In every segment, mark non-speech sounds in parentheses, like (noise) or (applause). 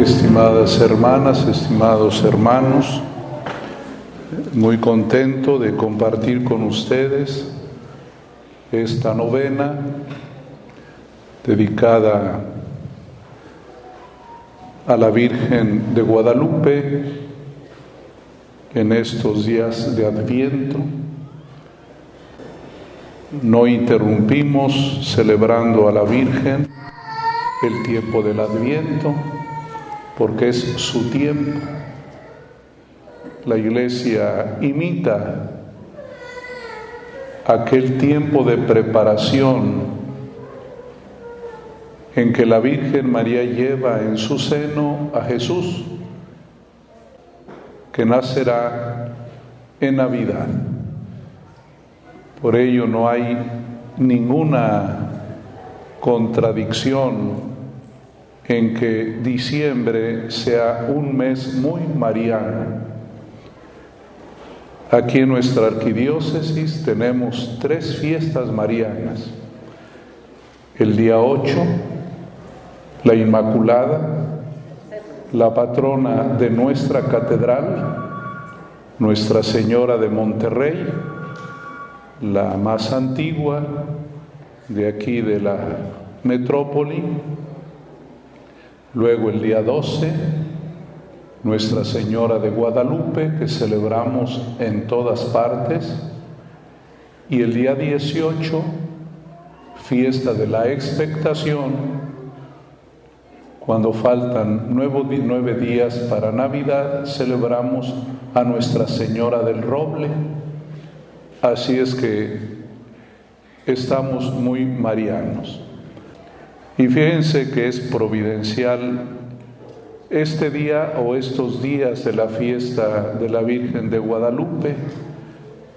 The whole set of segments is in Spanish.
Estimadas hermanas, estimados hermanos, muy contento de compartir con ustedes esta novena dedicada a la Virgen de Guadalupe en estos días de Adviento. No interrumpimos celebrando a la Virgen el tiempo del Adviento porque es su tiempo. La iglesia imita aquel tiempo de preparación en que la Virgen María lleva en su seno a Jesús, que nacerá en Navidad. Por ello no hay ninguna contradicción en que diciembre sea un mes muy mariano. Aquí en nuestra arquidiócesis tenemos tres fiestas marianas. El día 8, la Inmaculada, la patrona de nuestra catedral, Nuestra Señora de Monterrey, la más antigua de aquí de la metrópoli, Luego el día 12, Nuestra Señora de Guadalupe, que celebramos en todas partes. Y el día 18, fiesta de la expectación, cuando faltan nueve días para Navidad, celebramos a Nuestra Señora del Roble. Así es que estamos muy marianos. Y fíjense que es providencial este día o estos días de la fiesta de la Virgen de Guadalupe,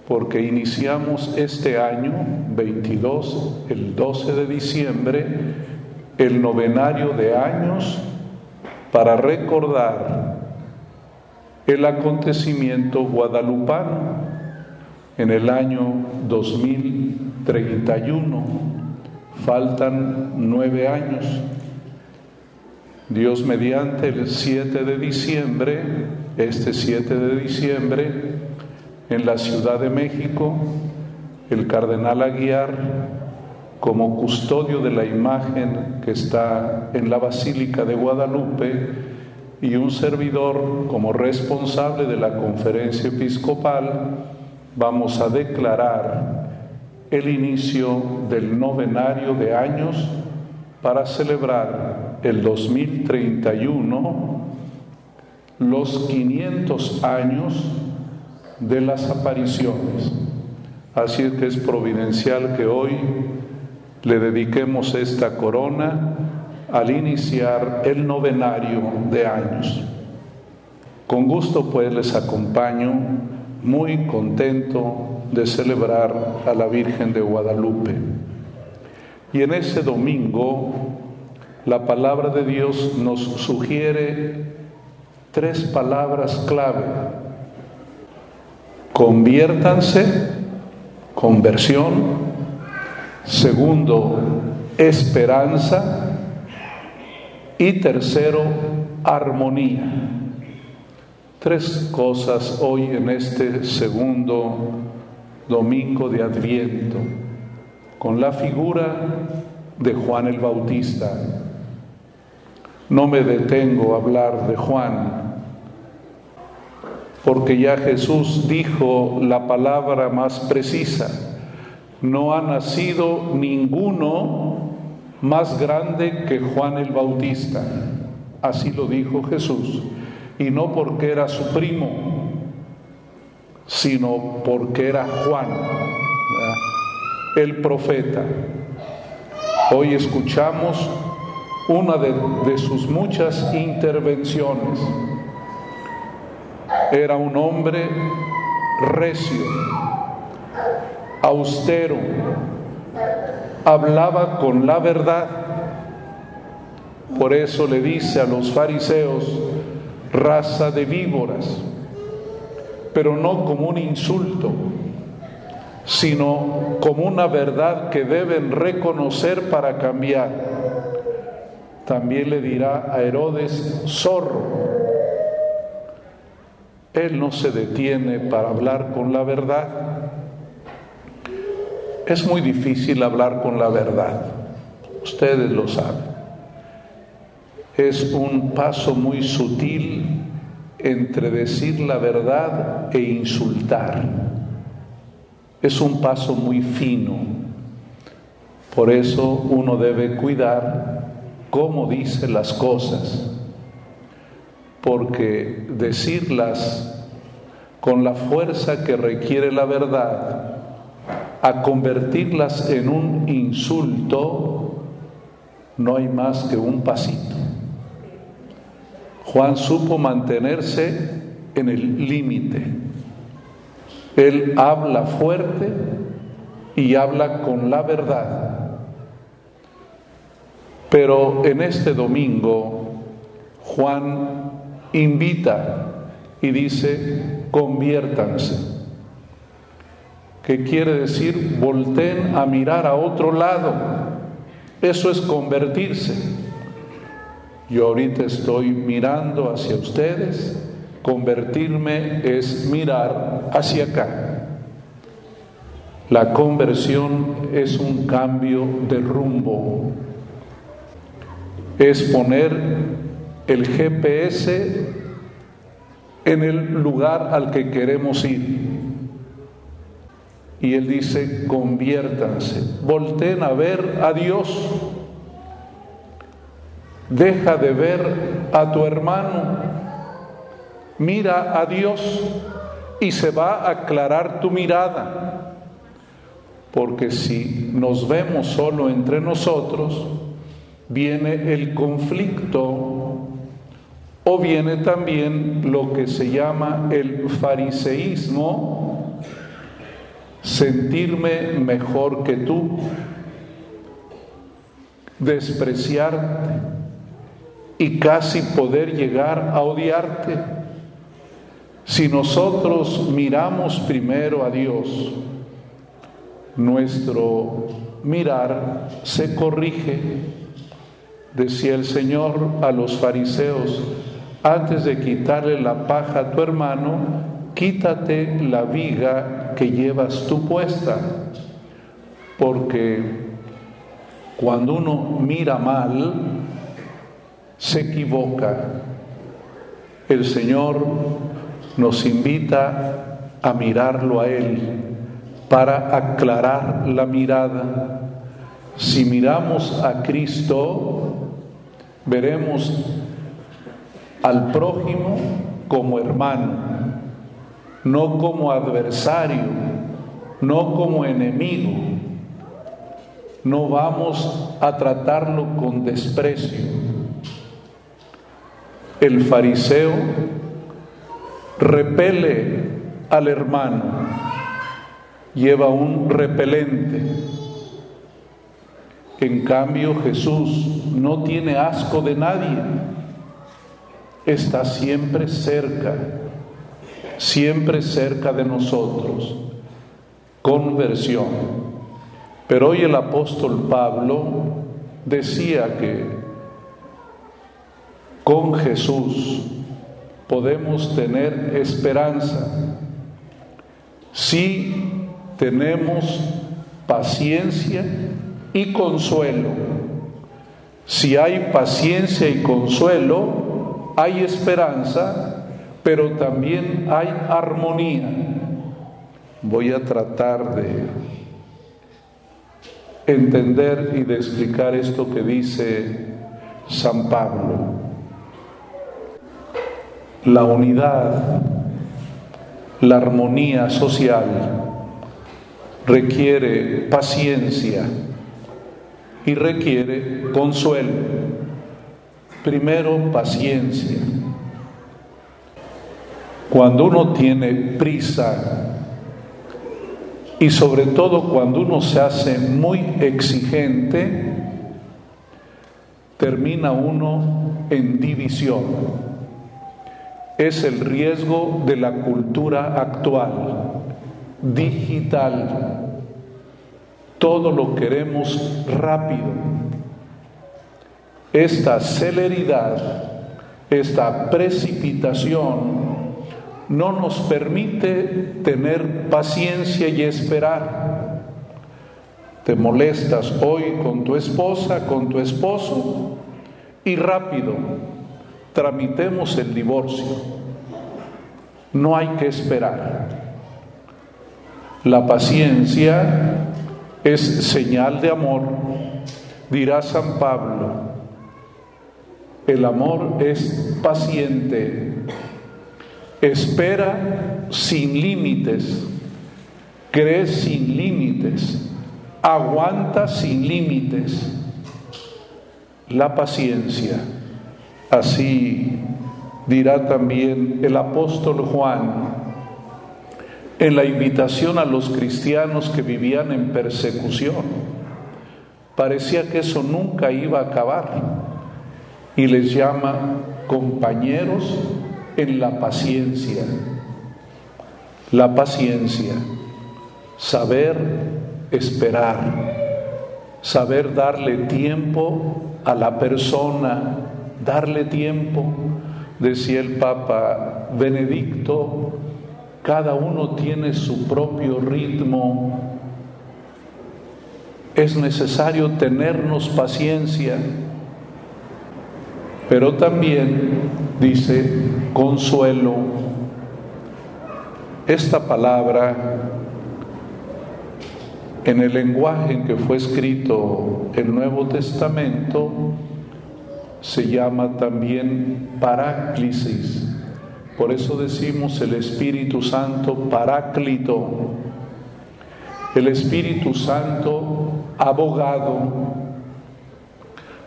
porque iniciamos este año 22, el 12 de diciembre, el novenario de años para recordar el acontecimiento guadalupano en el año 2031 Faltan nueve años. Dios mediante el 7 de diciembre, este 7 de diciembre, en la Ciudad de México, el cardenal Aguiar, como custodio de la imagen que está en la Basílica de Guadalupe, y un servidor como responsable de la conferencia episcopal, vamos a declarar el inicio del novenario de años para celebrar el 2031 los 500 años de las apariciones. Así es que es providencial que hoy le dediquemos esta corona al iniciar el novenario de años. Con gusto pues les acompaño, muy contento de celebrar a la Virgen de Guadalupe. Y en ese domingo la palabra de Dios nos sugiere tres palabras clave. Conviértanse, conversión. Segundo, esperanza. Y tercero, armonía. Tres cosas hoy en este segundo domingo de Adviento, con la figura de Juan el Bautista. No me detengo a hablar de Juan, porque ya Jesús dijo la palabra más precisa, no ha nacido ninguno más grande que Juan el Bautista. Así lo dijo Jesús, y no porque era su primo, sino porque era Juan, el profeta. Hoy escuchamos una de, de, sus muchas intervenciones. Era un hombre recio, austero, hablaba con la verdad. Por eso le dice a los fariseos, raza de víboras pero no como un insulto, sino como una verdad que deben reconocer para cambiar. también le dirá a Herodes, zorro. Él no se detiene para hablar con la verdad. Es muy difícil hablar con la verdad, ustedes lo saben. Es un paso muy sutil entre decir la verdad e insultar. Es un paso muy fino. Por eso uno debe cuidar cómo dice las cosas, porque decirlas con la fuerza que requiere la verdad, a convertirlas en un insulto, no hay más que un pasito. Juan supo mantenerse en el límite. Él habla fuerte y habla con la verdad. Pero en este domingo Juan invita y dice, conviértanse. ¿Qué quiere decir? Volten a mirar a otro lado. Eso es convertirse. Yo ahorita estoy mirando hacia ustedes, convertirme es mirar hacia acá. La conversión es un cambio de rumbo, es poner el GPS en el lugar al que queremos ir. Y él dice, conviértanse, volteen a ver a Dios Deja de ver a tu hermano, mira a Dios y se va a aclarar tu mirada. Porque si nos vemos solo entre nosotros, viene el conflicto o viene también lo que se llama el fariseísmo, sentirme mejor que tú, despreciarte y casi poder llegar a odiarte. Si nosotros miramos primero a Dios, nuestro mirar se corrige. Decía el Señor a los fariseos, antes de quitarle la paja a tu hermano, quítate la viga que llevas tú puesta, porque cuando uno mira mal, se equivoca. El Señor nos invita a mirarlo a Él para aclarar la mirada. Si miramos a Cristo, veremos al prójimo como hermano, no como adversario, no como enemigo. No vamos a tratarlo con desprecio el fariseo repele al hermano, lleva un repelente. En cambio Jesús no tiene asco de nadie, está siempre cerca, siempre cerca de nosotros. Conversión. Pero hoy el apóstol Pablo decía que con Jesús podemos tener esperanza si tenemos paciencia y consuelo. Si hay paciencia y consuelo, hay esperanza, pero también hay armonía. Voy a tratar de entender y de explicar esto que dice San Pablo. La unidad, la armonía social requiere paciencia y requiere consuelo. Primero, paciencia. Cuando uno tiene prisa y sobre todo cuando uno se hace muy exigente, termina uno en división es el riesgo de la cultura actual, digital. Todo lo queremos rápido. esta celeridad, esta precipitación, no nos permite tener paciencia y esperar. Te molestas hoy con tu esposa, con tu esposo, y rápido, tramitemos el divorcio. No hay que esperar. La paciencia es señal de amor, dirá San Pablo. El amor es paciente, espera sin límites, cree sin límites, aguanta sin límites. La paciencia, así dirá también el apóstol Juan en la invitación a los cristianos que vivían en persecución. Parecía que eso nunca iba a acabar y les llama compañeros en la paciencia. La paciencia, saber esperar, saber darle tiempo a la persona, darle tiempo, decía el Papa Benedicto, cada uno tiene su propio ritmo. Es necesario tenernos paciencia, pero también dice consuelo. Esta palabra en el lenguaje en que fue escrito el Nuevo Testamento se llama también paráclisis. Por eso decimos el Espíritu Santo paráclito, el Espíritu Santo abogado,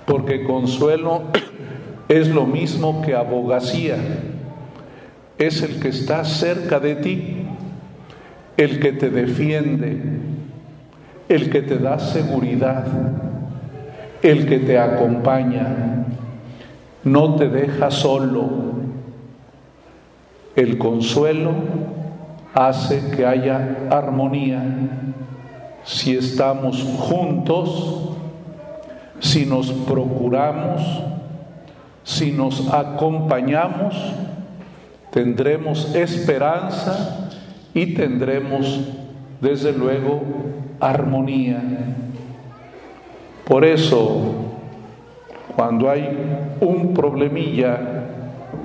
porque consuelo (clears throat) es lo mismo que abogacía, es el que está cerca de ti, el que te defiende, el que te da seguridad, el que te acompaña, no te deja solo el consuelo hace que haya armonía si estamos juntos, si nos procuramos, si nos acompañamos, tendremos esperanza y tendremos desde luego armonía. Por eso, cuando hay un problemilla,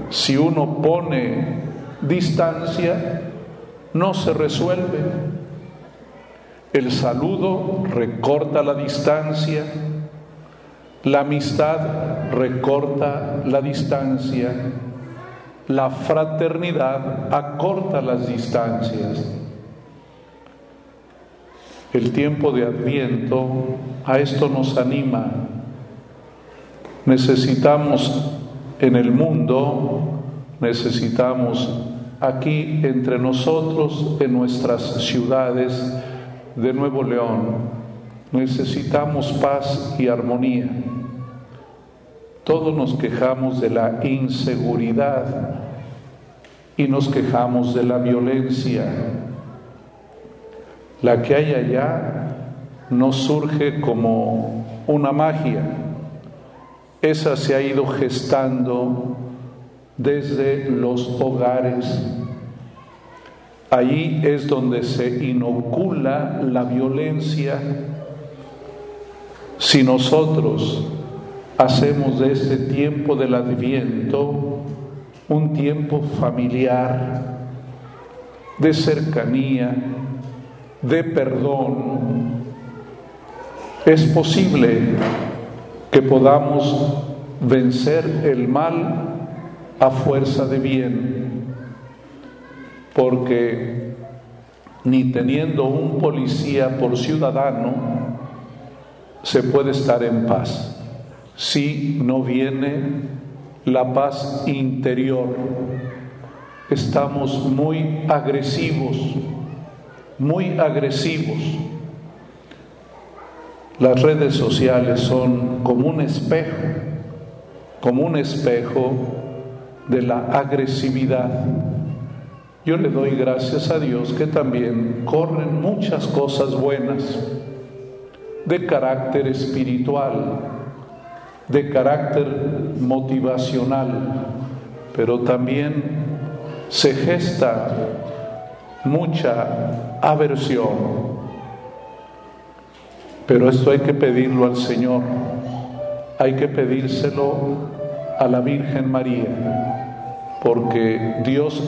si uno pone distancia no se resuelve. El saludo recorta la distancia, la amistad recorta la distancia, la fraternidad acorta las distancias. El tiempo de Adviento a esto nos anima. Necesitamos en el mundo, necesitamos aquí entre nosotros, en nuestras ciudades de Nuevo León. Necesitamos paz y armonía. Todos nos quejamos de la inseguridad y nos quejamos de la violencia. La que hay allá no surge como una magia. Esa se ha ido gestando desde los hogares. Allí es donde se inocula la violencia. Si nosotros hacemos de este tiempo del adviento un tiempo familiar, de cercanía, de perdón, es posible que podamos vencer el mal a fuerza de bien, porque ni teniendo un policía por ciudadano se puede estar en paz si no viene la paz interior. Estamos muy agresivos, muy agresivos. Las redes sociales son como un espejo, como un espejo de la agresividad. Yo le doy gracias a Dios que también corren muchas cosas buenas de carácter espiritual, de carácter motivacional, pero también se gesta mucha aversión. Pero esto hay que pedirlo al Señor, hay que pedírselo a la Virgen María, porque Dios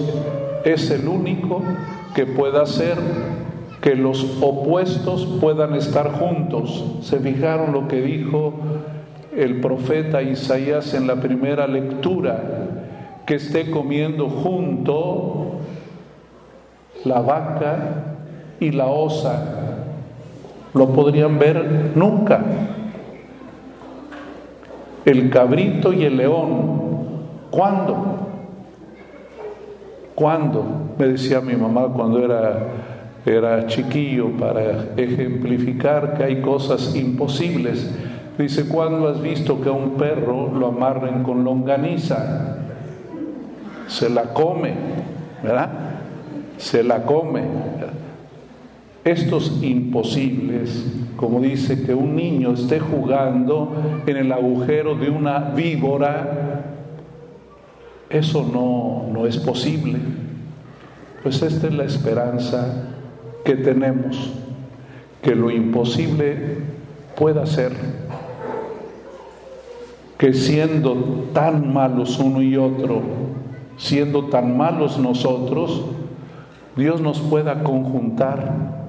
es el único que puede hacer que los opuestos puedan estar juntos. ¿Se fijaron lo que dijo el profeta Isaías en la primera lectura? Que esté comiendo junto la vaca y la osa. Lo podrían ver nunca. El cabrito y el león. ¿Cuándo? ¿Cuándo? Me decía mi mamá cuando era era chiquillo para ejemplificar que hay cosas imposibles. Dice, ¿cuándo has visto que a un perro lo amarren con longaniza? Se la come, ¿verdad? Se la come. Estos imposibles, como dice que un niño esté jugando en el agujero de una víbora, eso no, no es posible. Pues esta es la esperanza que tenemos, que lo imposible pueda ser, que siendo tan malos uno y otro, siendo tan malos nosotros, Dios nos pueda conjuntar.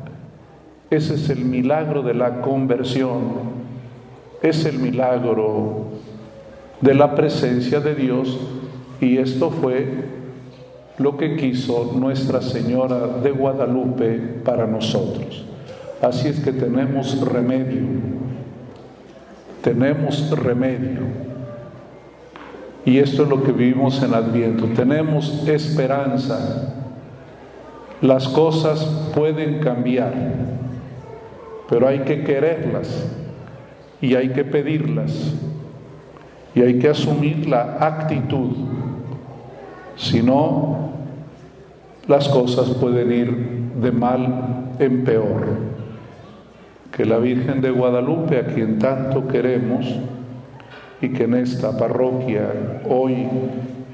Ese es el milagro de la conversión, es el milagro de la presencia de Dios y esto fue lo que quiso Nuestra Señora de Guadalupe para nosotros. Así es que tenemos remedio, tenemos remedio. Y esto es lo que vivimos en Adviento, tenemos esperanza. Las cosas pueden cambiar, pero hay que quererlas y hay que pedirlas y hay que asumir la actitud si no, las cosas pueden ir de mal en peor. Que la Virgen de Guadalupe, a quien tanto queremos y que en esta parroquia hoy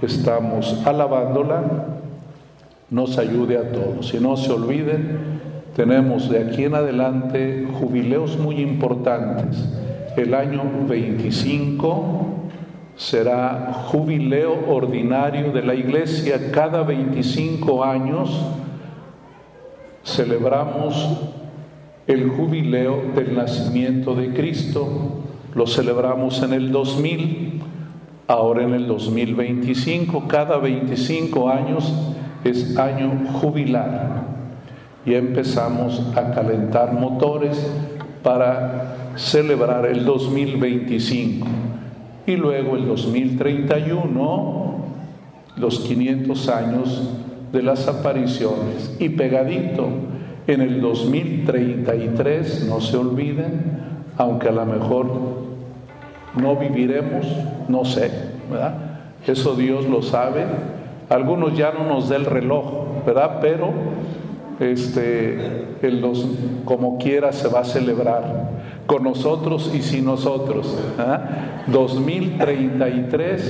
estamos alabándola, nos ayude a todos. Y no se olviden, tenemos de aquí en adelante jubileos muy importantes. El año 25 será jubileo ordinario de la iglesia. Cada 25 años celebramos el jubileo del nacimiento de Cristo. Lo celebramos en el 2000, ahora en el 2025. Cada 25 años es año jubilar. Y empezamos a calentar motores para celebrar el 2025 y luego el 2031 los 500 años de las apariciones y pegadito en el 2033, no se olviden, aunque a lo mejor no viviremos, no sé, ¿verdad? Eso Dios lo sabe. Algunos ya no nos da el reloj, ¿verdad? Pero este, el dos, como quiera se va a celebrar con nosotros y sin nosotros. 2033 ¿ah?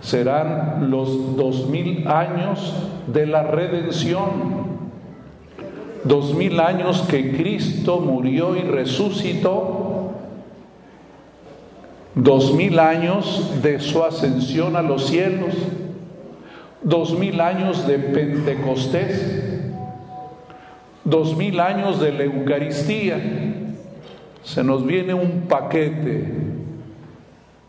serán los 2000 años de la redención. 2000 años que Cristo murió y resucitó. 2000 años de su ascensión a los cielos. 2000 años de Pentecostés. 2000 años de la Eucaristía se nos viene un paquete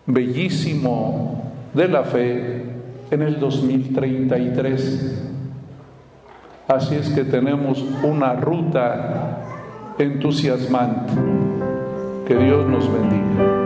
bellísimo de la fe en el 2033. Así es que tenemos una ruta entusiasmante. Que Dios nos bendiga.